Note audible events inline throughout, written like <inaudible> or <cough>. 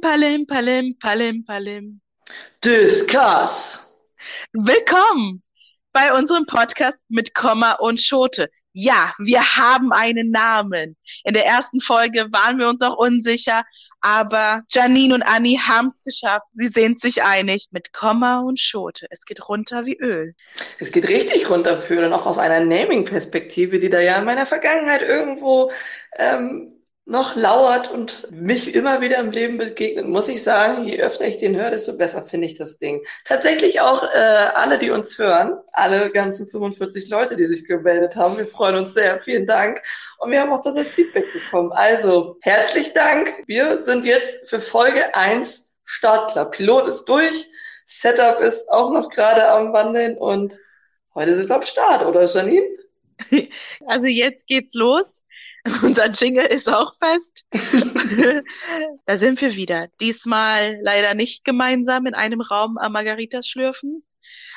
Palim, palim, palim, palim, palim. Discuss. Willkommen bei unserem Podcast mit Komma und Schote. Ja, wir haben einen Namen. In der ersten Folge waren wir uns noch unsicher, aber Janine und Annie haben es geschafft. Sie sind sich einig mit Komma und Schote. Es geht runter wie Öl. Es geht richtig runter für Öl und auch aus einer Naming-Perspektive, die da ja in meiner Vergangenheit irgendwo ähm, noch lauert und mich immer wieder im Leben begegnet, muss ich sagen, je öfter ich den höre, desto besser finde ich das Ding. Tatsächlich auch äh, alle, die uns hören, alle ganzen 45 Leute, die sich gemeldet haben, wir freuen uns sehr, vielen Dank. Und wir haben auch das als Feedback bekommen. Also, herzlich Dank. Wir sind jetzt für Folge 1 startklar. Pilot ist durch, Setup ist auch noch gerade am Wandeln und heute sind wir am Start, oder Janine? <laughs> Also jetzt geht's los. <laughs> Unser Jingle ist auch fest. <laughs> da sind wir wieder. Diesmal leider nicht gemeinsam in einem Raum am Margaritas schlürfen,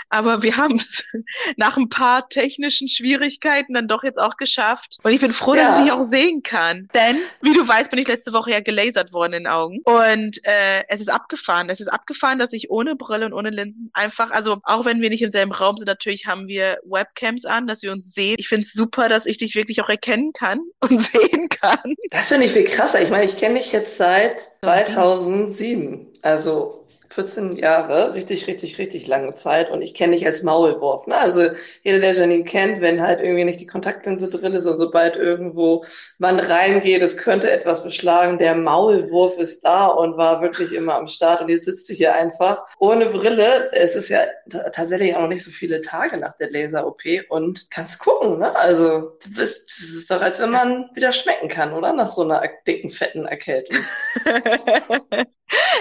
aber wir haben es <laughs> nach ein paar technischen Schwierigkeiten dann doch jetzt auch geschafft. Und ich bin froh, ja. dass ich dich auch sehen kann. Denn, wie du weißt, bin ich letzte Woche ja gelasert worden in den Augen. Und äh, es ist abgefahren. Es ist abgefahren, dass ich ohne Brille und ohne Linsen einfach, also auch wenn wir nicht im selben Raum sind, natürlich haben wir Webcams an, dass wir uns sehen. Ich finde es super, dass ich dich wirklich auch erkennen kann <laughs> und sehen kann. Das finde ich viel krasser. Ich meine, ich kenne dich jetzt seit 2007. Also 14 Jahre, richtig, richtig, richtig lange Zeit und ich kenne dich als Maulwurf. Ne? Also jeder, der Janine kennt, wenn halt irgendwie nicht die Kontaktlinse drin ist und sobald irgendwo man reingeht, es könnte etwas beschlagen, der Maulwurf ist da und war wirklich immer am Start und jetzt sitzt du hier einfach ohne Brille. Es ist ja tatsächlich auch noch nicht so viele Tage nach der Laser-OP und kannst gucken. Ne? Also du bist, das ist doch, als wenn man wieder schmecken kann, oder? Nach so einer dicken, fetten Erkältung. <laughs>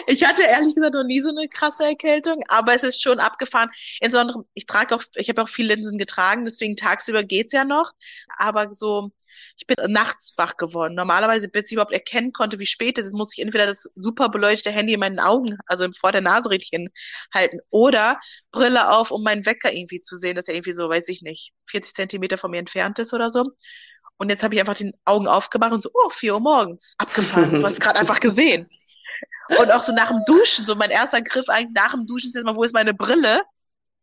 Ich hatte ehrlich gesagt noch nie so eine krasse Erkältung, aber es ist schon abgefahren. Insbesondere, ich trage auch, ich habe auch viel Linsen getragen, deswegen tagsüber geht's ja noch. Aber so, ich bin nachts wach geworden. Normalerweise, bis ich überhaupt erkennen konnte, wie spät es ist, muss ich entweder das super beleuchtete Handy in meinen Augen, also vor der Nase richtig halten, oder Brille auf, um meinen Wecker irgendwie zu sehen, dass er irgendwie so, weiß ich nicht, 40 Zentimeter von mir entfernt ist oder so. Und jetzt habe ich einfach die Augen aufgemacht und so, oh, vier Uhr morgens. Abgefahren. Du hast <laughs> gerade einfach gesehen. Und auch so nach dem Duschen, so mein erster Griff eigentlich nach dem Duschen ist jetzt mal, wo ist meine Brille?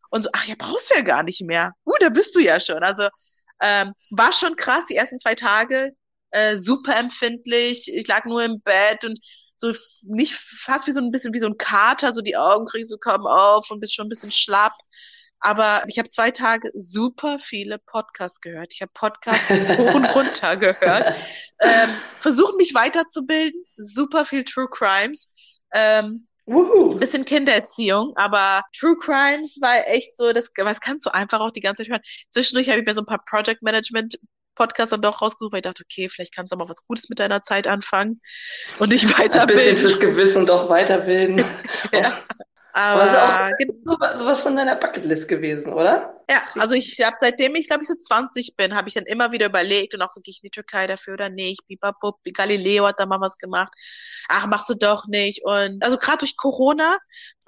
Und so, ach ja, brauchst du ja gar nicht mehr. Uh, da bist du ja schon. Also ähm, war schon krass, die ersten zwei Tage, äh, super empfindlich. Ich lag nur im Bett und so nicht fast wie so ein bisschen wie so ein Kater, so die Augen kriegst so kaum auf und bist schon ein bisschen schlapp. Aber ich habe zwei Tage super viele Podcasts gehört. Ich habe Podcasts hoch und runter <laughs> gehört. Ähm, Versuche mich weiterzubilden. Super viel True Crimes. Ähm, Woohoo. Bisschen Kindererziehung, aber True Crimes war echt so, das was kannst du einfach auch die ganze Zeit hören. Zwischendurch habe ich mir so ein paar Project Management Podcasts dann doch rausgesucht, weil ich dachte, okay, vielleicht kannst du auch mal was Gutes mit deiner Zeit anfangen und dich weiterbilden. Ein bisschen fürs Gewissen doch weiterbilden. <laughs> ja. Aber, Aber ist auch sowas von deiner Bucketlist gewesen, oder? Ja, also ich habe seitdem ich glaube ich so 20 bin, habe ich dann immer wieder überlegt und auch so gehe ich in die Türkei dafür oder nicht. Bibabub, Galileo hat da mal was gemacht. Ach, machst du doch nicht. Und also gerade durch Corona,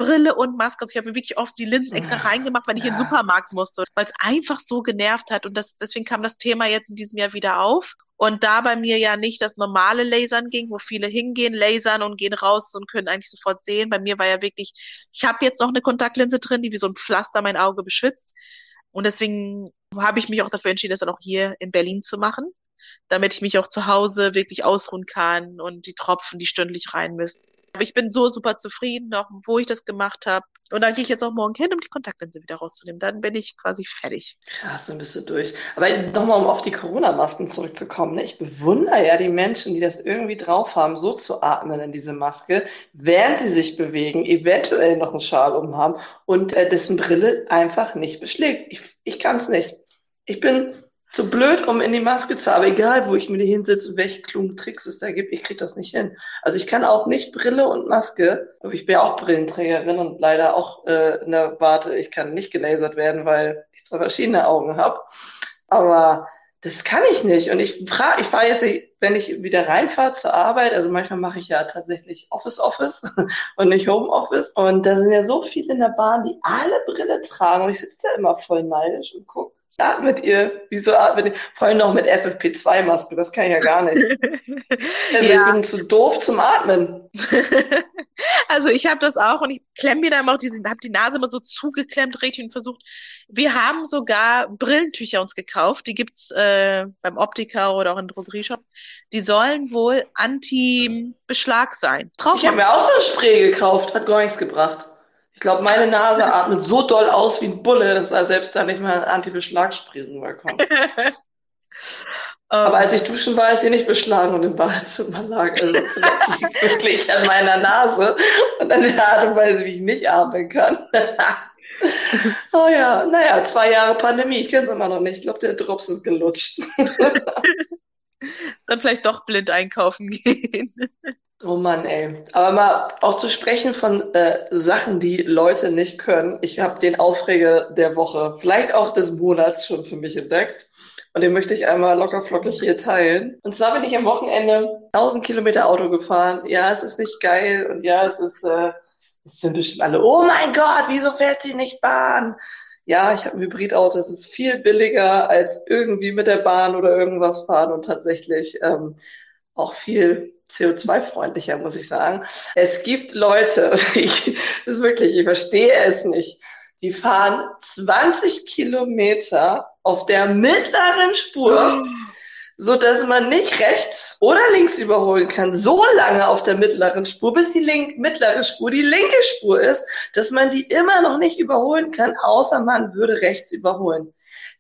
Brille und Maske. Also ich habe mir wirklich oft die Linsen extra reingemacht, wenn ich in den Supermarkt musste, weil es einfach so genervt hat. Und das, deswegen kam das Thema jetzt in diesem Jahr wieder auf. Und da bei mir ja nicht das normale Lasern ging, wo viele hingehen, lasern und gehen raus und können eigentlich sofort sehen. Bei mir war ja wirklich, ich habe jetzt noch eine Kontaktlinse drin, die wie so ein Pflaster mein Auge beschützt. Und deswegen habe ich mich auch dafür entschieden, das dann auch hier in Berlin zu machen, damit ich mich auch zu Hause wirklich ausruhen kann und die Tropfen, die stündlich rein müssen. Aber ich bin so super zufrieden, auch wo ich das gemacht habe. Und dann gehe ich jetzt auch morgen hin, um die Kontaktlinse wieder rauszunehmen. Dann bin ich quasi fertig. Krass, dann bist du durch. Aber nochmal, um auf die Corona-Masken zurückzukommen. Ne? Ich bewundere ja die Menschen, die das irgendwie drauf haben, so zu atmen in diese Maske, während sie sich bewegen, eventuell noch einen Schal umhaben und äh, dessen Brille einfach nicht beschlägt. Ich, ich kann es nicht. Ich bin zu blöd, um in die Maske zu, aber egal, wo ich mir die hinsetze, welche klugen Tricks es da gibt, ich krieg das nicht hin. Also ich kann auch nicht Brille und Maske, aber ich bin ja auch Brillenträgerin und leider auch äh, in der Warte, ich kann nicht gelasert werden, weil ich zwar verschiedene Augen habe, aber das kann ich nicht. Und ich frage, ich fahre jetzt, wenn ich wieder reinfahre zur Arbeit, also manchmal mache ich ja tatsächlich Office Office <laughs> und nicht Home Office. Und da sind ja so viele in der Bahn, die alle Brille tragen. Und ich sitze da immer voll neidisch und gucke atmet ihr? Wieso atmet ihr? Vor allem noch mit FFP2-Maske, das kann ich ja gar nicht. <laughs> Also ja. ich bin zu doof zum Atmen. <laughs> Also ich habe das auch und ich klemme mir da immer auch diese, habe die Nase immer so zugeklemmt, richtig und versucht. Wir haben sogar Brillentücher uns gekauft, die gibt's äh, beim Optiker oder auch in Drogerieshops. Die sollen wohl anti-Beschlag sein. Traum ich habe mir auch so ein Spray gekauft, hat gar nichts gebracht. Ich glaube, meine Nase atmet so doll aus wie ein Bulle, dass da selbst da nicht mal ein Anti-Beschlag-Spray rüberkommt. <laughs> Aber als ich duschen war, ist sie nicht beschlagen und im Badezimmer lag. Also vielleicht liegt wirklich an meiner Nase und an der Art und Weise, wie ich nicht atmen kann. <laughs> oh ja, naja, zwei Jahre Pandemie, ich kenne es immer noch nicht. Ich glaube, der Drops ist gelutscht. <laughs> Dann vielleicht doch blind einkaufen gehen. Oh Mann, ey. Aber mal auch zu sprechen von äh, Sachen, die Leute nicht können. Ich habe den Aufreger der Woche, vielleicht auch des Monats schon für mich entdeckt. Und den möchte ich einmal lockerflockig hier teilen. Und zwar bin ich am Wochenende 1000 Kilometer Auto gefahren. Ja, es ist nicht geil. Und ja, es ist, äh, es sind bestimmt alle, oh mein Gott, wieso fährt sie nicht Bahn? Ja, ich habe ein Hybridauto. Es ist viel billiger als irgendwie mit der Bahn oder irgendwas fahren und tatsächlich ähm, auch viel CO2-freundlicher, muss ich sagen. Es gibt Leute, <laughs> ich, das ist wirklich, ich verstehe es nicht die fahren 20 Kilometer auf der mittleren Spur, so dass man nicht rechts oder links überholen kann, so lange auf der mittleren Spur, bis die link mittlere Spur die linke Spur ist, dass man die immer noch nicht überholen kann, außer man würde rechts überholen.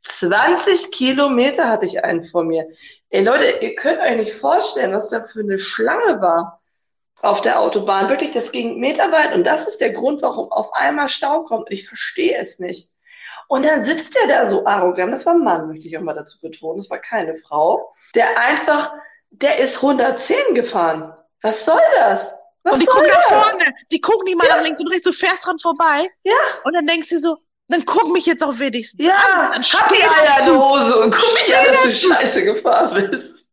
20 Kilometer hatte ich einen vor mir. Ey Leute, ihr könnt euch nicht vorstellen, was da für eine Schlange war auf der Autobahn. Wirklich, das ging meterweit und das ist der Grund, warum auf einmal Stau kommt. Ich verstehe es nicht. Und dann sitzt der da so arrogant, das war ein Mann, möchte ich auch mal dazu betonen, das war keine Frau, der einfach, der ist 110 gefahren. Was soll das? Was und die gucken nach vorne, die gucken nicht mal ja. nach links und rechts, du fährst dran vorbei. Ja. Und dann denkst du so, dann guck mich jetzt auch wenigstens ja, an. Dann hab die Eier in der Hose und guck mich an, dass du scheiße gefahren bist.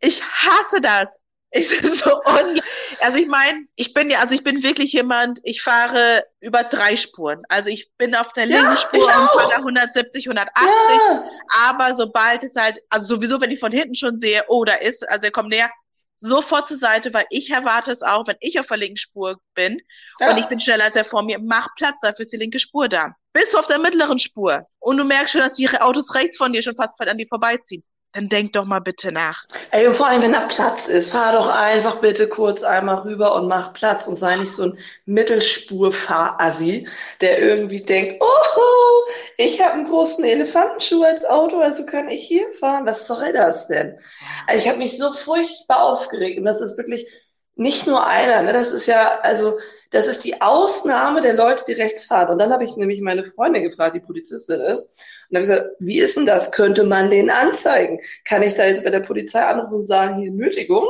Ich hasse das. Ich so un also ich meine, ich bin ja, also ich bin wirklich jemand, ich fahre über drei Spuren. Also ich bin auf der linken ja, Spur und fahre 170, 180. Ja. Aber sobald es halt, also sowieso, wenn ich von hinten schon sehe, oh, da ist, also er kommt näher, sofort zur Seite, weil ich erwarte es auch, wenn ich auf der linken Spur bin ja. und ich bin schneller als er vor mir, mach Platz, dafür ist die linke Spur da. Bist du auf der mittleren Spur und du merkst schon, dass die Autos rechts von dir schon fast an dir vorbeiziehen dann denk doch mal bitte nach. Ey, vor allem, wenn da Platz ist, fahr doch einfach bitte kurz einmal rüber und mach Platz und sei nicht so ein Mittelspurfahrassi, der irgendwie denkt, oh, ich habe einen großen Elefantenschuh als Auto, also kann ich hier fahren. Was soll das denn? Also ich habe mich so furchtbar aufgeregt und das ist wirklich nicht nur einer, ne? Das ist ja, also das ist die Ausnahme der Leute, die rechts fahren. Und dann habe ich nämlich meine Freundin gefragt, die Polizistin ist. Und dann habe ich gesagt, wie ist denn das? Könnte man den anzeigen? Kann ich da jetzt bei der Polizei anrufen und sagen, hier Nötigung?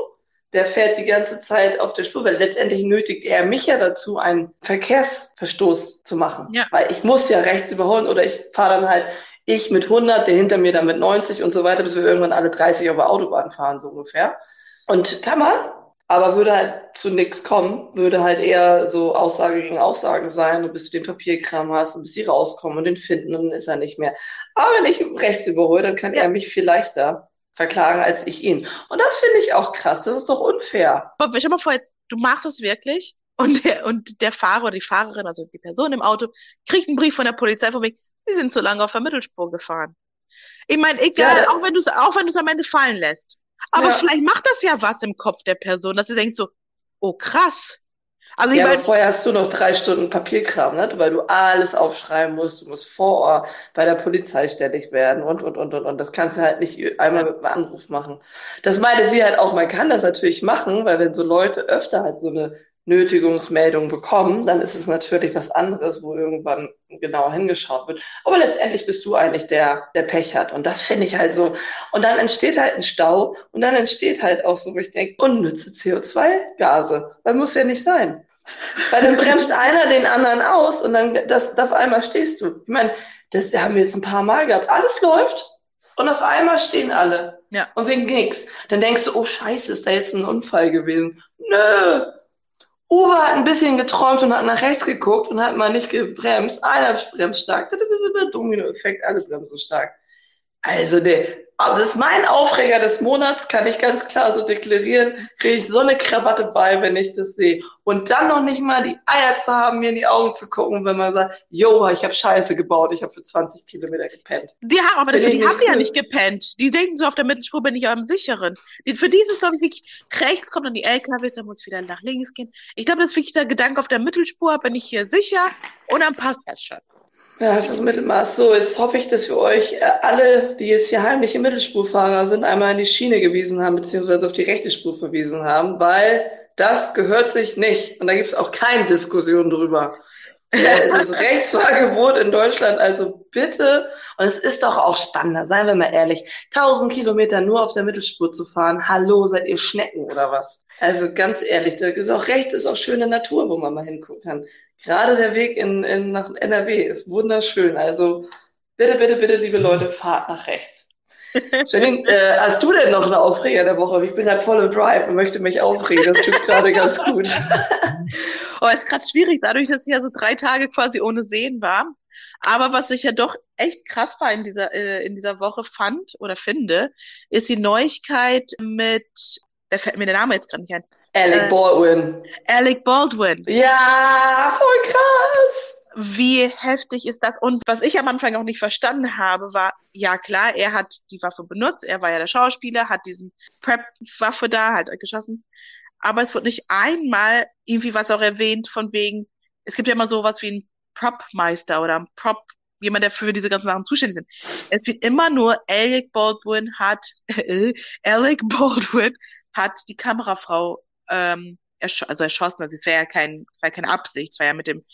Der fährt die ganze Zeit auf der Spur, weil letztendlich nötigt er mich ja dazu, einen Verkehrsverstoß zu machen. Ja. Weil ich muss ja rechts überholen oder ich fahre dann halt ich mit 100, der hinter mir dann mit 90 und so weiter, bis wir irgendwann alle 30 auf der Autobahn fahren, so ungefähr. Und kann man, aber würde halt zu nichts kommen, würde halt eher so Aussage gegen Aussage sein, und bis du den Papierkram hast und bis sie rauskommen und den finden und dann ist er nicht mehr. Aber wenn ich rechts überhole, dann kann ja. er mich viel leichter verklagen als ich ihn. Und das finde ich auch krass. Das ist doch unfair. Aber stell mal vor, jetzt, du machst das wirklich und der, und der Fahrer oder die Fahrerin, also die Person im Auto, kriegt einen Brief von der Polizei von wegen, sie sind zu lange auf der Mittelspur gefahren. Ich meine, egal, ja, auch wenn du es auch wenn du es am Ende fallen lässt. Aber ja. vielleicht macht das ja was im Kopf der Person, dass sie denkt so, oh krass. Also ja, ich mein, vorher hast du noch drei Stunden Papierkram, ne? weil du alles aufschreiben musst. Du musst vor Ort bei der Polizei ständig werden und, und, und, und, und. Das kannst du halt nicht einmal mit einem Anruf machen. Das meinte sie halt auch, man kann das natürlich machen, weil wenn so Leute öfter halt so eine Nötigungsmeldung bekommen, dann ist es natürlich was anderes, wo irgendwann genauer hingeschaut wird. Aber letztendlich bist du eigentlich der, der Pech hat. Und das finde ich halt so. Und dann entsteht halt ein Stau und dann entsteht halt auch so, wo ich denke, unnütze CO2-Gase. Das muss ja nicht sein. Weil dann bremst <laughs> einer den anderen aus und dann das, auf einmal stehst du. Ich meine, das haben wir jetzt ein paar Mal gehabt. Alles läuft und auf einmal stehen alle. Ja. Und wegen nix. Dann denkst du, oh Scheiße, ist da jetzt ein Unfall gewesen? Nö, Uwe hat ein bisschen geträumt und hat nach rechts geguckt und hat mal nicht gebremst. Einer bremst stark. Domino-Effekt, alle bremsen stark. Also, nee, aber das ist mein Aufreger des Monats, kann ich ganz klar so deklarieren. Kriege ich so eine Krawatte bei, wenn ich das sehe. Und dann noch nicht mal die Eier zu haben, mir in die Augen zu gucken, wenn man sagt, yo, ich habe Scheiße gebaut, ich habe für 20 Kilometer gepennt. Die haben, aber für die haben ja nicht gepennt. Die denken so, auf der Mittelspur bin ich am sicheren. Die, für die ist es, glaube ich, wirklich, rechts kommt dann die LKWs, dann muss ich wieder nach links gehen. Ich glaube, das ist wirklich der Gedanke auf der Mittelspur, bin ich hier sicher und dann passt das schon. Ja, das ist das Mittelmaß. So, jetzt hoffe ich, dass wir euch äh, alle, die jetzt hier heimliche Mittelspurfahrer sind, einmal in die Schiene gewiesen haben, beziehungsweise auf die rechte Spur verwiesen haben, weil das gehört sich nicht. Und da gibt es auch keine Diskussion drüber. <laughs> es ist Rechtsfahrgebot in Deutschland, also bitte. Und es ist doch auch spannender, seien wir mal ehrlich. 1000 Kilometer nur auf der Mittelspur zu fahren. Hallo, seid ihr Schnecken oder was? Also ganz ehrlich, da ist auch rechts, ist auch schöne Natur, wo man mal hingucken kann. Gerade der Weg in, in, nach NRW ist wunderschön. Also bitte, bitte, bitte, liebe Leute, fahrt nach rechts. <laughs> Janine, äh, hast du denn noch einen Aufreger der Woche? Ich bin gerade voll im Drive und möchte mich aufregen. Das tut gerade ganz <laughs> gut. <laughs> oh, ist gerade schwierig, dadurch, dass ich ja so drei Tage quasi ohne Sehen war. Aber was ich ja doch echt krass war in dieser, äh, in dieser Woche fand oder finde, ist die Neuigkeit mit, da fällt mir der Name jetzt gerade nicht ein, Alec äh, Baldwin. Alec Baldwin. Ja, voll krass. Wie heftig ist das? Und was ich am Anfang auch nicht verstanden habe, war, ja klar, er hat die Waffe benutzt, er war ja der Schauspieler, hat diesen Prep-Waffe da halt geschossen. Aber es wird nicht einmal irgendwie was auch erwähnt von wegen, es gibt ja immer sowas wie ein Prop-Meister oder ein Prop, jemand, der für diese ganzen Sachen zuständig sind. Es wird immer nur Alec Baldwin hat, <laughs> Alec Baldwin hat die Kamerafrau ähm, ersch also erschossen. Also es wäre ja kein, war keine Absicht, es war ja mit dem.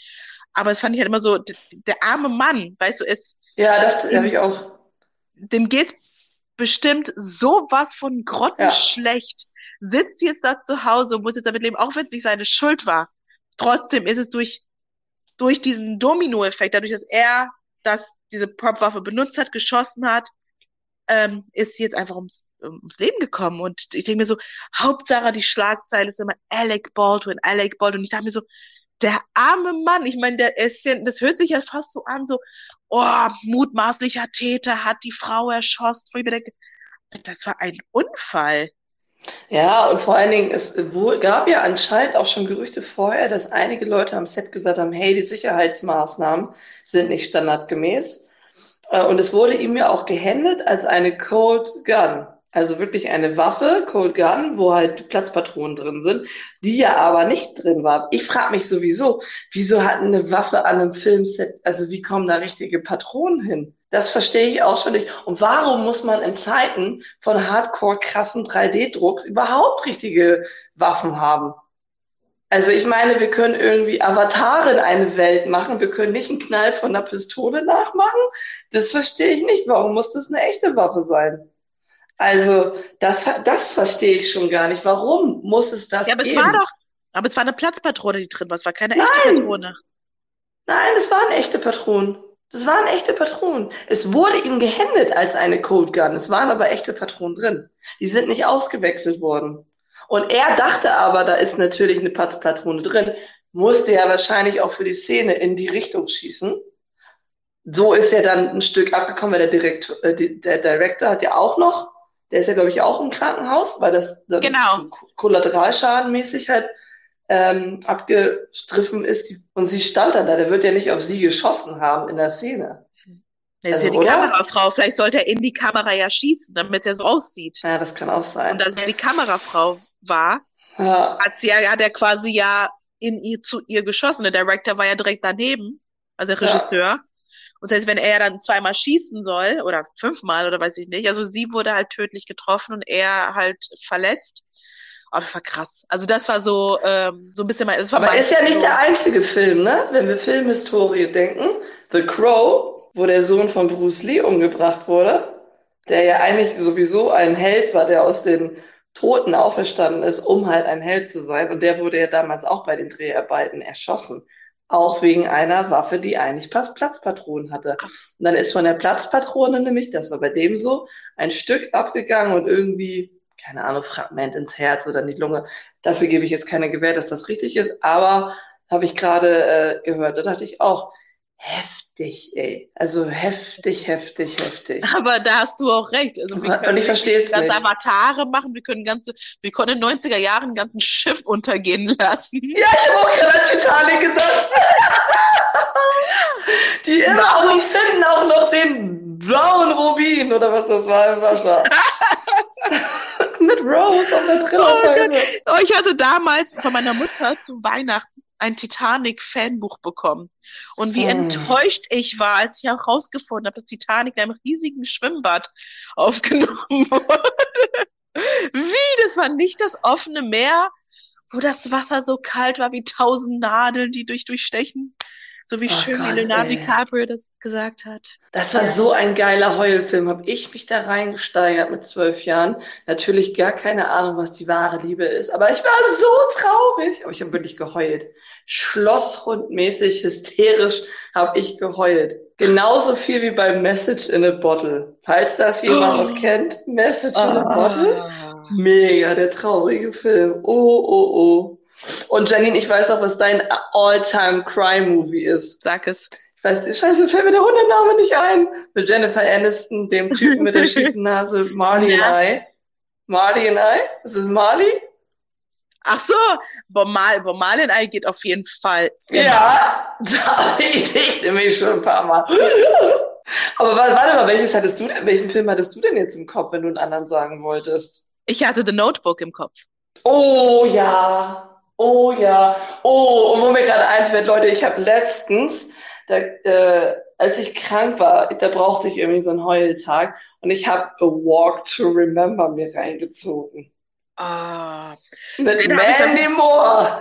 Aber es fand ich halt immer so, der arme Mann, weißt du, ist. Ja, das habe ich auch. Dem geht's bestimmt sowas von grottenschlecht. Ja. Sitzt jetzt da zu Hause und muss jetzt damit leben, auch wenn es nicht seine Schuld war. Trotzdem ist es durch, durch diesen Domino-Effekt, dadurch, dass er das, diese Prop-Waffe benutzt hat, geschossen hat, ähm, ist sie jetzt einfach ums, ums Leben gekommen. Und ich denke mir so, Hauptsache die Schlagzeile ist immer Alec Baldwin, Alec Baldwin. Ich dachte mir so, der arme Mann, ich meine, der ist ja, das hört sich ja fast so an, so, oh, mutmaßlicher Täter hat die Frau erschossen. Wo ich mir denke, das war ein Unfall. Ja, und vor allen Dingen, es gab ja anscheinend auch schon Gerüchte vorher, dass einige Leute am Set gesagt haben, hey, die Sicherheitsmaßnahmen sind nicht standardgemäß. Äh, und es wurde ihm ja auch gehändet als eine Cold Gun. Also wirklich eine Waffe, Cold Gun, wo halt Platzpatronen drin sind, die ja aber nicht drin war. Ich frage mich sowieso, wieso hat eine Waffe an einem Filmset, also wie kommen da richtige Patronen hin? Das verstehe ich auch schon nicht. Und warum muss man in Zeiten von hardcore krassen 3D-Drucks überhaupt richtige Waffen haben? Also ich meine, wir können irgendwie Avatar in eine Welt machen, wir können nicht einen Knall von einer Pistole nachmachen. Das verstehe ich nicht. Warum muss das eine echte Waffe sein? Also das, das verstehe ich schon gar nicht. Warum muss es das ja, aber geben? Es war doch, aber es war eine Platzpatrone, die drin war. Es war keine echte Nein. Patrone. Nein, es waren echte Patronen. Das waren echte Patronen. Es wurde ihm gehändet als eine Cold Gun. Es waren aber echte Patronen drin. Die sind nicht ausgewechselt worden. Und er dachte aber, da ist natürlich eine Patzpatrone drin, musste ja wahrscheinlich auch für die Szene in die Richtung schießen. So ist er dann ein Stück abgekommen, weil der Direktor, äh, der Director hat ja auch noch, der ist ja, glaube ich, auch im Krankenhaus, weil das genau. kollateralschadenmäßig halt ähm, abgestriffen ist. Und sie stand dann da, der wird ja nicht auf sie geschossen haben in der Szene. Das also, ist ja die oder? Kamerafrau. Vielleicht sollte er in die Kamera ja schießen, damit er so aussieht. Ja, das kann auch sein. Und dass er die Kamerafrau war, ja. hat sie ja, hat er quasi ja in ihr zu ihr geschossen. Der Director war ja direkt daneben, also der Regisseur. Ja. Und das heißt, wenn er dann zweimal schießen soll, oder fünfmal, oder weiß ich nicht, also sie wurde halt tödlich getroffen und er halt verletzt. Aber das war krass. Also das war so, ähm, so ein bisschen mal. Aber ist ja nicht der einzige Film, ne? Wenn wir Filmhistorie denken. The Crow wo der Sohn von Bruce Lee umgebracht wurde, der ja eigentlich sowieso ein Held war, der aus den Toten auferstanden ist, um halt ein Held zu sein. Und der wurde ja damals auch bei den Dreharbeiten erschossen. Auch wegen einer Waffe, die eigentlich Platzpatronen hatte. Und dann ist von der Platzpatrone nämlich, das war bei dem so, ein Stück abgegangen und irgendwie, keine Ahnung, Fragment ins Herz oder in die Lunge. Dafür gebe ich jetzt keine Gewähr, dass das richtig ist, aber habe ich gerade äh, gehört. Da dachte ich auch, heftig heftig, ey. Also heftig, heftig, heftig. Aber da hast du auch recht. Also wir Und ich verstehe es ganze nicht. Avatare machen, wir können ganze, wir können in den 90er Jahren ein ganzes Schiff untergehen lassen. Ja, ich habe auch gerade an Titanic gedacht. <laughs> Die immer finden auch noch den blauen Rubin oder was das war im Wasser. <laughs> Mit Rose auf der Trillerscheibe. Oh, ich hatte damals von meiner Mutter zu Weihnachten ein Titanic-Fanbuch bekommen. Und wie Hm. enttäuscht ich war, als ich auch rausgefunden habe, dass Titanic in einem riesigen Schwimmbad aufgenommen <laughs> wurde. Wie? Das war nicht das offene Meer, wo das Wasser so kalt war wie tausend Nadeln, die durch durchstechen. So wie Oh schön Gott, wie Leonardo ey. DiCaprio das gesagt hat. Das war so ein geiler Heulfilm. Habe ich mich da reingesteigert mit zwölf Jahren. Natürlich gar keine Ahnung, was die wahre Liebe ist. Aber ich war so traurig. Aber ich habe wirklich geheult. Schlosshundmäßig, hysterisch habe ich geheult. Genauso viel wie bei Message in a Bottle. Falls das jemand Oh. noch kennt. Message in a Ah. Bottle. Mega, der traurige Film. Oh, oh, oh. Und Janine, ich weiß auch, was dein All-Time-Crime-Movie ist. Sag es. Ich weiß, scheiße, jetzt fällt mir der Hundename nicht ein. Mit Jennifer Aniston, dem Typen mit der <laughs> schiefen Nase, Marley Ja. and I. Marley and I? Ist es Marley? Ach so, Bob Marley, and I geht auf jeden Fall. Ja, <laughs> da ich nämlich schon ein paar Mal. <laughs> Aber warte, warte mal, welches hattest du denn, welchen Film hattest du denn jetzt im Kopf, wenn du einen anderen sagen wolltest? Ich hatte The Notebook im Kopf. Oh ja, oh ja, oh, und wo mir gerade einfällt, Leute, ich habe letztens, da, äh, als ich krank war, da brauchte ich irgendwie so einen Heultag und ich habe A Walk to Remember mir reingezogen. Ah. Mit Mandy Moore.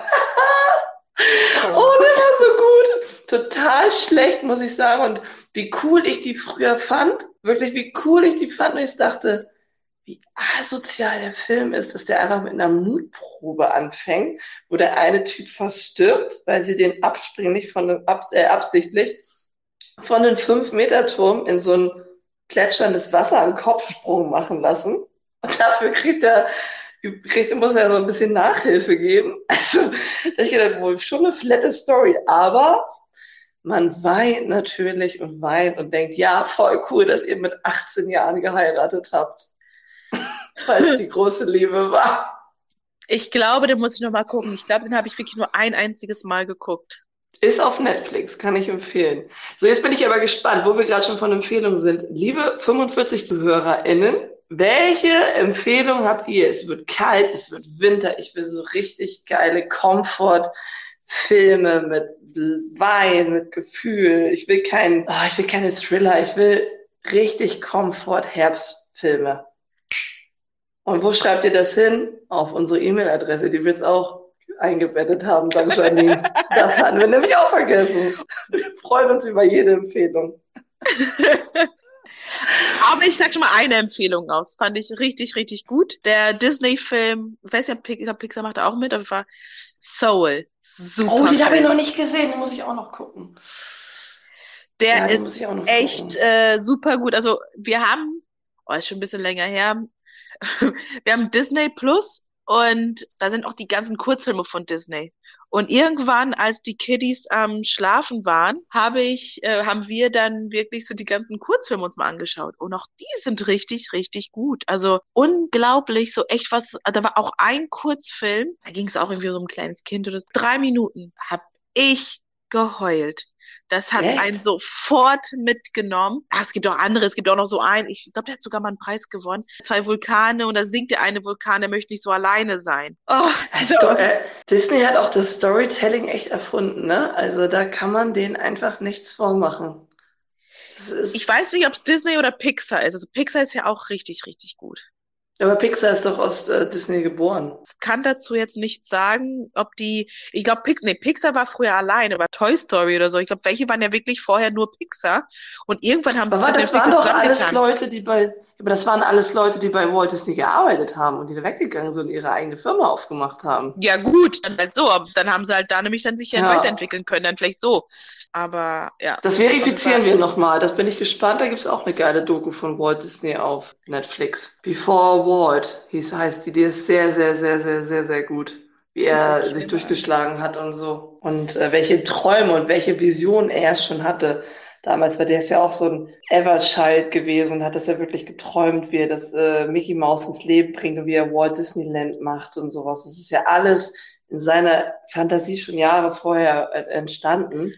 Oh, der war so gut. Total schlecht, muss ich sagen. Und wie cool ich die früher fand. Wirklich, wie cool ich die fand. Und ich dachte, wie asozial der Film ist, dass der einfach mit einer Mutprobe anfängt, wo der eine Typ verstirbt, weil sie den abspringen, nicht von dem, ab, äh, absichtlich, von einem 5-Meter-Turm in so ein plätscherndes Wasser einen Kopfsprung machen lassen. Und dafür kriegt er, kriegt, muss er so ein bisschen Nachhilfe geben. <laughs> Also, da hab ich gedacht, wohl schon eine flette Story, aber man weint natürlich und weint und denkt, ja, voll cool, dass ihr mit 18 Jahren geheiratet habt. Weil es die große Liebe war. Ich glaube, den muss ich noch mal gucken. Ich glaube, den habe ich wirklich nur ein einziges Mal geguckt. Ist auf Netflix, kann ich empfehlen. So, jetzt bin ich aber gespannt, wo wir gerade schon von Empfehlungen sind. Liebe 45 ZuhörerInnen, welche Empfehlung habt ihr? Es wird kalt, es wird Winter, ich will so richtig geile Comfort-Filme mit Wein, mit Gefühl. Ich will kein, oh, ich will keine Thriller, ich will richtig Comfort-Herbstfilme. Und wo schreibt ihr das hin? Auf unsere E-Mail-Adresse, die wir jetzt auch eingebettet haben, dank Janine. <laughs> Das hatten wir nämlich auch vergessen. Wir freuen uns über jede Empfehlung. <laughs> Aber ich sag schon mal eine Empfehlung aus. Fand ich richtig, richtig gut. Der Disney-Film, ich weiß nicht, Pixar, Pixar macht da auch mit, aber war Soul. Super. Oh, den habe ich noch nicht gesehen, den muss ich auch noch gucken. Der Ja, ist echt äh, super gut. Also wir haben, oh, ist schon ein bisschen länger her, <laughs> wir haben Disney Plus und da sind auch die ganzen Kurzfilme von Disney. Und irgendwann, als die Kiddies am Schlafen waren, habe ich, äh, haben wir dann wirklich so die ganzen Kurzfilme uns mal angeschaut. Und auch die sind richtig, richtig gut. Also unglaublich, so echt was. Da war auch ein Kurzfilm, da ging es auch irgendwie so um ein kleines Kind oder so. drei Minuten hab ich geheult. Das hat Echt? einen sofort mitgenommen. Ah, es gibt auch andere, es gibt auch noch so einen, ich glaube, der hat sogar mal einen Preis gewonnen. Zwei Vulkane und da singt der eine Vulkan, der möchte nicht so alleine sein. Oh, Also, äh, Disney hat auch das Storytelling echt erfunden, ne? Also da kann man denen einfach nichts vormachen. Ich weiß nicht, ob es Disney oder Pixar ist. Also Pixar ist ja auch richtig, richtig gut. Aber Pixar ist doch aus äh, Disney geboren. Kann dazu jetzt nichts sagen, ob die, ich glaube, Pix, nee, Pixar war früher alleine, war Toy Story oder so. Ich glaube, welche waren ja wirklich vorher nur Pixar und irgendwann haben sie Aber das das waren Pixar doch alles. Leute, die bei, aber das waren alles Leute, die bei Walt Disney gearbeitet haben und die da weggegangen sind und ihre eigene Firma aufgemacht haben. Ja, gut, dann halt so. Dann haben sie halt da nämlich dann sich ja Ja. weiterentwickeln können, dann vielleicht so. Aber ja. Das verifizieren wir nochmal. Das bin ich gespannt. Da gibt's auch eine geile Doku von Walt Disney auf Netflix. Before Walt hieß, heißt die. Die ist sehr, sehr, sehr, sehr, sehr, sehr gut. Wie er sich durchgeschlagen hat und so. Und äh, welche Träume und welche Visionen er schon hatte. damals, weil der ist ja auch so ein Everchild gewesen und hat das ja wirklich geträumt, wie er das äh, Mickey Mouse ins Leben bringt und wie er Walt Disneyland macht und sowas. Das ist ja alles in seiner Fantasie schon Jahre vorher äh, entstanden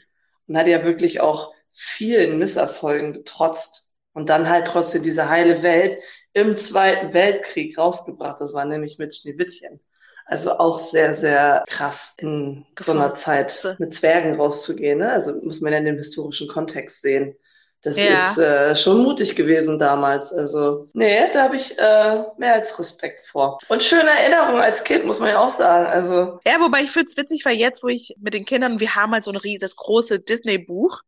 und hat ja wirklich auch vielen Misserfolgen getrotzt und dann halt trotzdem diese heile Welt im Zweiten Weltkrieg rausgebracht. Das war nämlich mit Schneewittchen. Also auch sehr, sehr krass in so einer Zeit mit Zwergen rauszugehen. Ne? Also muss man ja in dem historischen Kontext sehen. Das ja. ist äh, schon mutig gewesen damals. Also, nee, da habe ich äh, mehr als Respekt vor. Und schöne Erinnerungen als Kind, muss man ja auch sagen. Also. Ja, wobei ich finde es witzig, weil jetzt, wo ich mit den Kindern, wir haben halt so ein das große Disney-Buch.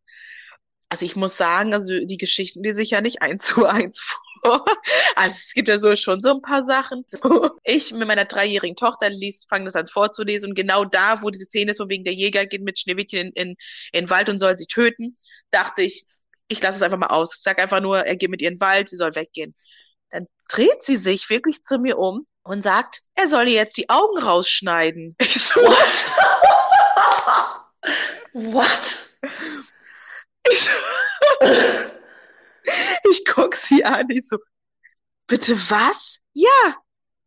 Also ich muss sagen, also die Geschichten, die sich ja nicht eins zu eins <laughs> Also es gibt ja so schon so ein paar Sachen. <laughs> Ich mit meiner dreijährigen Tochter liest, fange das an vorzulesen und genau da, wo diese Szene ist, von wegen der Jäger geht mit Schneewittchen in, in, in den Wald und soll sie töten, dachte ich, ich lasse es einfach mal aus. Ich sag einfach nur, er geht mit ihr in den Wald, sie soll weggehen. Dann dreht sie sich wirklich zu mir um und sagt, er soll ihr jetzt die Augen rausschneiden. <laughs> Ich so, what? <laughs> what? Ich so, <laughs> ich guck sie an, ich so, bitte was? Ja,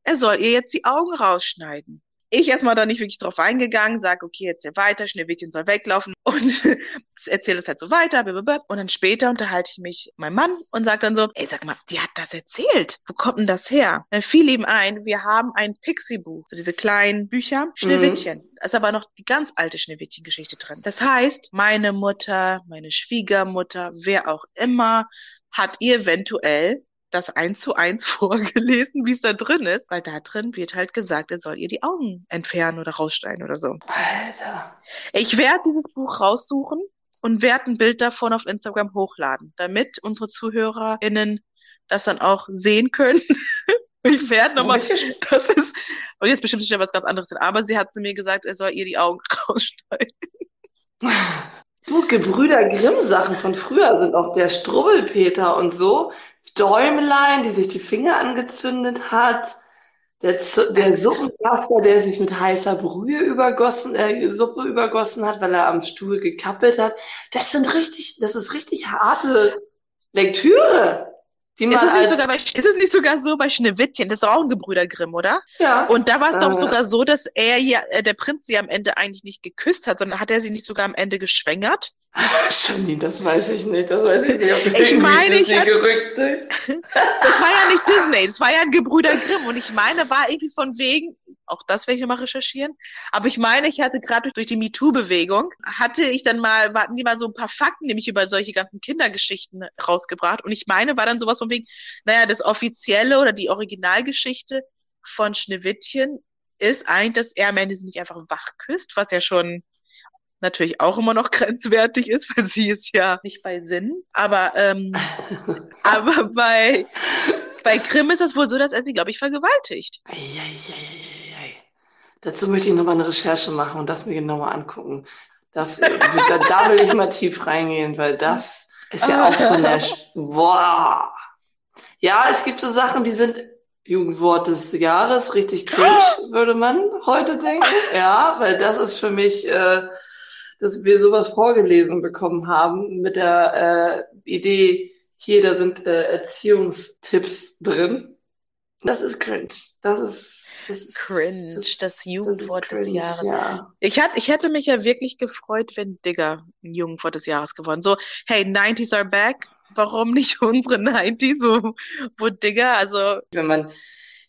er soll ihr jetzt die Augen rausschneiden. Ich erstmal da nicht wirklich drauf eingegangen, sage, okay, jetzt hier weiter, Schneewittchen soll weglaufen <laughs> und erzähle es halt so weiter. Blablabla. Und dann später unterhalte ich mich mit meinem Mann und sage dann so, ey, sag mal, die hat das erzählt. Wo kommt denn das her? Dann fiel ihm ein, wir haben ein Pixie-Buch, so diese kleinen Bücher, Schneewittchen. Mhm. Da ist aber noch die ganz alte Schneewittchen-Geschichte drin. Das heißt, meine Mutter, meine Schwiegermutter, wer auch immer, hat ihr eventuell das eins zu eins <laughs> vorgelesen, wie es da drin ist, weil da drin wird halt gesagt, er soll ihr die Augen entfernen oder rausschneiden oder so. Alter. Ich werde dieses Buch raussuchen und werde ein Bild davon auf Instagram hochladen, damit unsere ZuhörerInnen das dann auch sehen können. <laughs> ich werde nochmal, <laughs> das ist, und jetzt bestimmt sich ja was ganz anderes aber sie hat zu mir gesagt, er soll ihr die Augen rausschneiden. Du, Gebrüder Grimm-Sachen von früher sind auch der Strubbelpeter und so. Däumlein, die sich die Finger angezündet hat. Der, Z der Suppenkasper, der sich mit heißer Brühe übergossen, äh, Suppe übergossen hat, weil er am Stuhl gekappelt hat. Das sind richtig, das ist richtig harte Lektüre. Die man ist, es nicht sogar bei, ist es nicht sogar so bei Schneewittchen? Das ist auch ein Gebrüder Grimm, oder? Ja. Und da war es äh, doch sogar so, dass er ja, äh, der Prinz sie am Ende eigentlich nicht geküsst hat, sondern hat er sie nicht sogar am Ende geschwängert? Janine, das weiß ich nicht. Das weiß ich nicht. Ob ich meine, ich hatte, Das war ja nicht Disney, das war ja ein Gebrüder Grimm. Und ich meine, war irgendwie von wegen, auch das werde ich nochmal recherchieren. Aber ich meine, ich hatte gerade durch die MeToo-Bewegung, hatte ich dann mal, hatten die mal so ein paar Fakten, nämlich über solche ganzen Kindergeschichten rausgebracht. Und ich meine, war dann sowas von wegen, naja, das offizielle oder die Originalgeschichte von Schneewittchen ist eigentlich, dass er am Ende sie nicht einfach wach küsst, was ja schon natürlich auch immer noch <laughs> grenzwertig ist, weil sie ist ja nicht bei Sinn. Aber, ähm, <laughs> aber bei, bei Grimm ist das wohl so, dass er sie, glaube ich, vergewaltigt. Eieieiei. Dazu möchte ich nochmal eine Recherche machen und das mir genauer angucken. Das, da, da will ich mal tief reingehen, weil das ist ja auch von der, boah. Ja, es gibt so Sachen, die sind Jugendwort des Jahres, richtig cringe, würde man heute denken. Ja, weil das ist für mich, äh, dass wir sowas vorgelesen bekommen haben mit der äh, Idee, hier, da sind äh, Erziehungstipps drin. Das ist cringe. Das ist das ist, cringe, das, das Jugendwort das cringe, des Jahres. Ja. Ich, hat, ich hätte mich ja wirklich gefreut, wenn Digger ein Jugendwort des Jahres geworden. So, hey, 90s are back. Warum nicht <laughs> unsere 90s, wo, wo Digger, also. Wenn man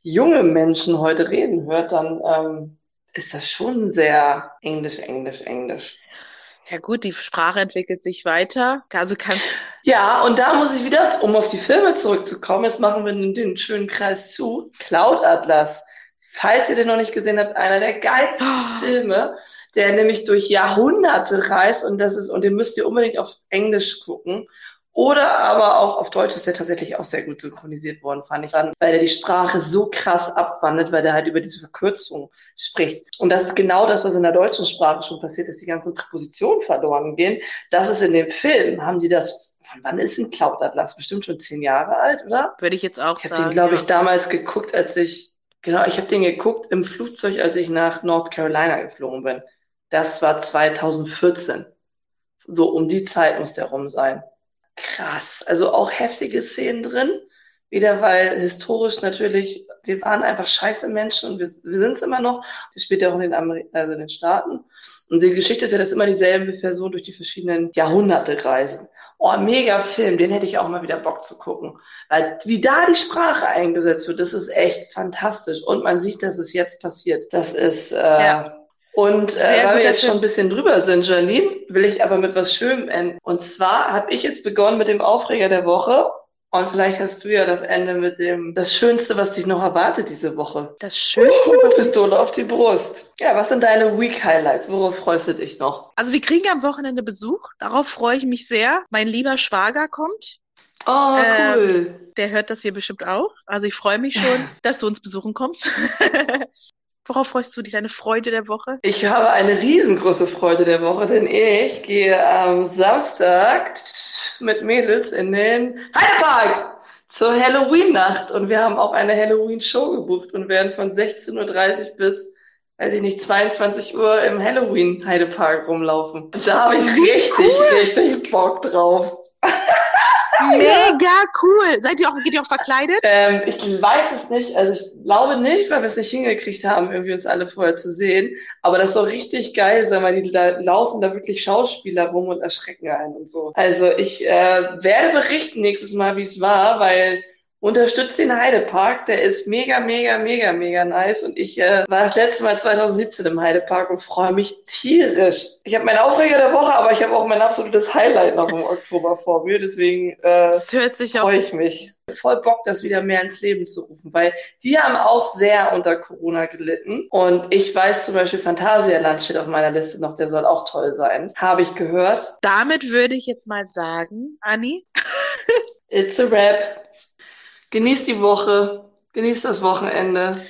junge Menschen heute reden hört, dann ähm, ist das schon sehr Englisch, Englisch, Englisch. Ja gut, die Sprache entwickelt sich weiter. Also kannst Ja, und da muss ich wieder, um auf die Filme zurückzukommen, jetzt machen wir den, den schönen Kreis zu. Cloud Atlas. Falls ihr den noch nicht gesehen habt, einer der geilsten oh. Filme, der nämlich durch Jahrhunderte reist und das ist, und den müsst ihr unbedingt auf Englisch gucken. Oder aber auch auf Deutsch ist der tatsächlich auch sehr gut synchronisiert worden, fand ich dann, weil er die Sprache so krass abwandelt, weil er halt über diese Verkürzung spricht. Und das ist genau das, was in der deutschen Sprache schon passiert ist, die ganzen Präpositionen verloren gehen. Das ist in dem Film, haben die das von wann ist ein Cloud Atlas? Bestimmt schon zehn Jahre alt, oder? Würde ich jetzt auch ich sagen. Ich habe den, glaube ich, damals geguckt, als ich, genau, ich habe den geguckt im Flugzeug, als ich nach North Carolina geflogen bin. Das war 2014. So um die Zeit muss der rum sein. Krass. Also auch heftige Szenen drin. Wieder weil historisch natürlich, wir waren einfach scheiße Menschen und wir, wir sind es immer noch. Das spielt ja auch in den, Ameri also in den Staaten. Und die Geschichte ist ja, dass immer dieselbe Person durch die verschiedenen Jahrhunderte reisen. Oh, mega Film, den hätte ich auch mal wieder Bock zu gucken. Weil wie da die Sprache eingesetzt wird, das ist echt fantastisch. Und man sieht, dass es jetzt passiert. Das ist, äh, ja. Und äh, weil wir jetzt schon ein bisschen drüber sind, Janine, will ich aber mit was Schönem enden. Und zwar habe ich jetzt begonnen mit dem Aufreger der Woche und vielleicht hast du ja das Ende mit dem, das Schönste, was dich noch erwartet diese Woche. Das Schönste? Uh, Pistole auf die Brust. Ja, was sind deine Week Highlights? Worauf freust du dich noch? Also wir kriegen am Wochenende Besuch. Darauf freue ich mich sehr. Mein lieber Schwager kommt. Oh, cool. Ähm, der hört das hier bestimmt auch. Also ich freue mich schon, <laughs> dass du uns besuchen kommst. <laughs> Worauf freust du dich? Deine Freude der Woche? Ich habe eine riesengroße Freude der Woche, denn ich gehe am Samstag mit Mädels in den Heidepark zur Halloween-Nacht. Und wir haben auch eine Halloween-Show gebucht und werden von 16.30 Uhr bis, weiß ich nicht, 22 Uhr im Halloween-Heidepark rumlaufen. Und da habe ich richtig, cool. richtig Bock drauf. Mega cool. Seid ihr auch, geht ihr auch verkleidet? Ähm, ich weiß es nicht. Also ich glaube nicht, weil wir es nicht hingekriegt haben, irgendwie uns alle vorher zu sehen. Aber das soll richtig geil sein, weil die da laufen da wirklich Schauspieler rum und erschrecken einen und so. Also ich äh, werde berichten nächstes Mal, wie es war, weil Unterstützt den Heidepark, der ist mega, mega, mega, mega nice. Und ich äh, war das letzte Mal 2017 im Heidepark und freue mich tierisch. Ich habe meinen Aufreger der Woche, aber ich habe auch mein absolutes Highlight noch im Oktober vor mir. Deswegen äh, freue ich mich. Voll Bock, das wieder mehr ins Leben zu rufen, weil die haben auch sehr unter Corona gelitten. Und ich weiß zum Beispiel, Phantasialand steht auf meiner Liste noch, der soll auch toll sein. Habe ich gehört. Damit würde ich jetzt mal sagen, Anni. <laughs> It's a wrap. Genießt die Woche, genießt das Wochenende.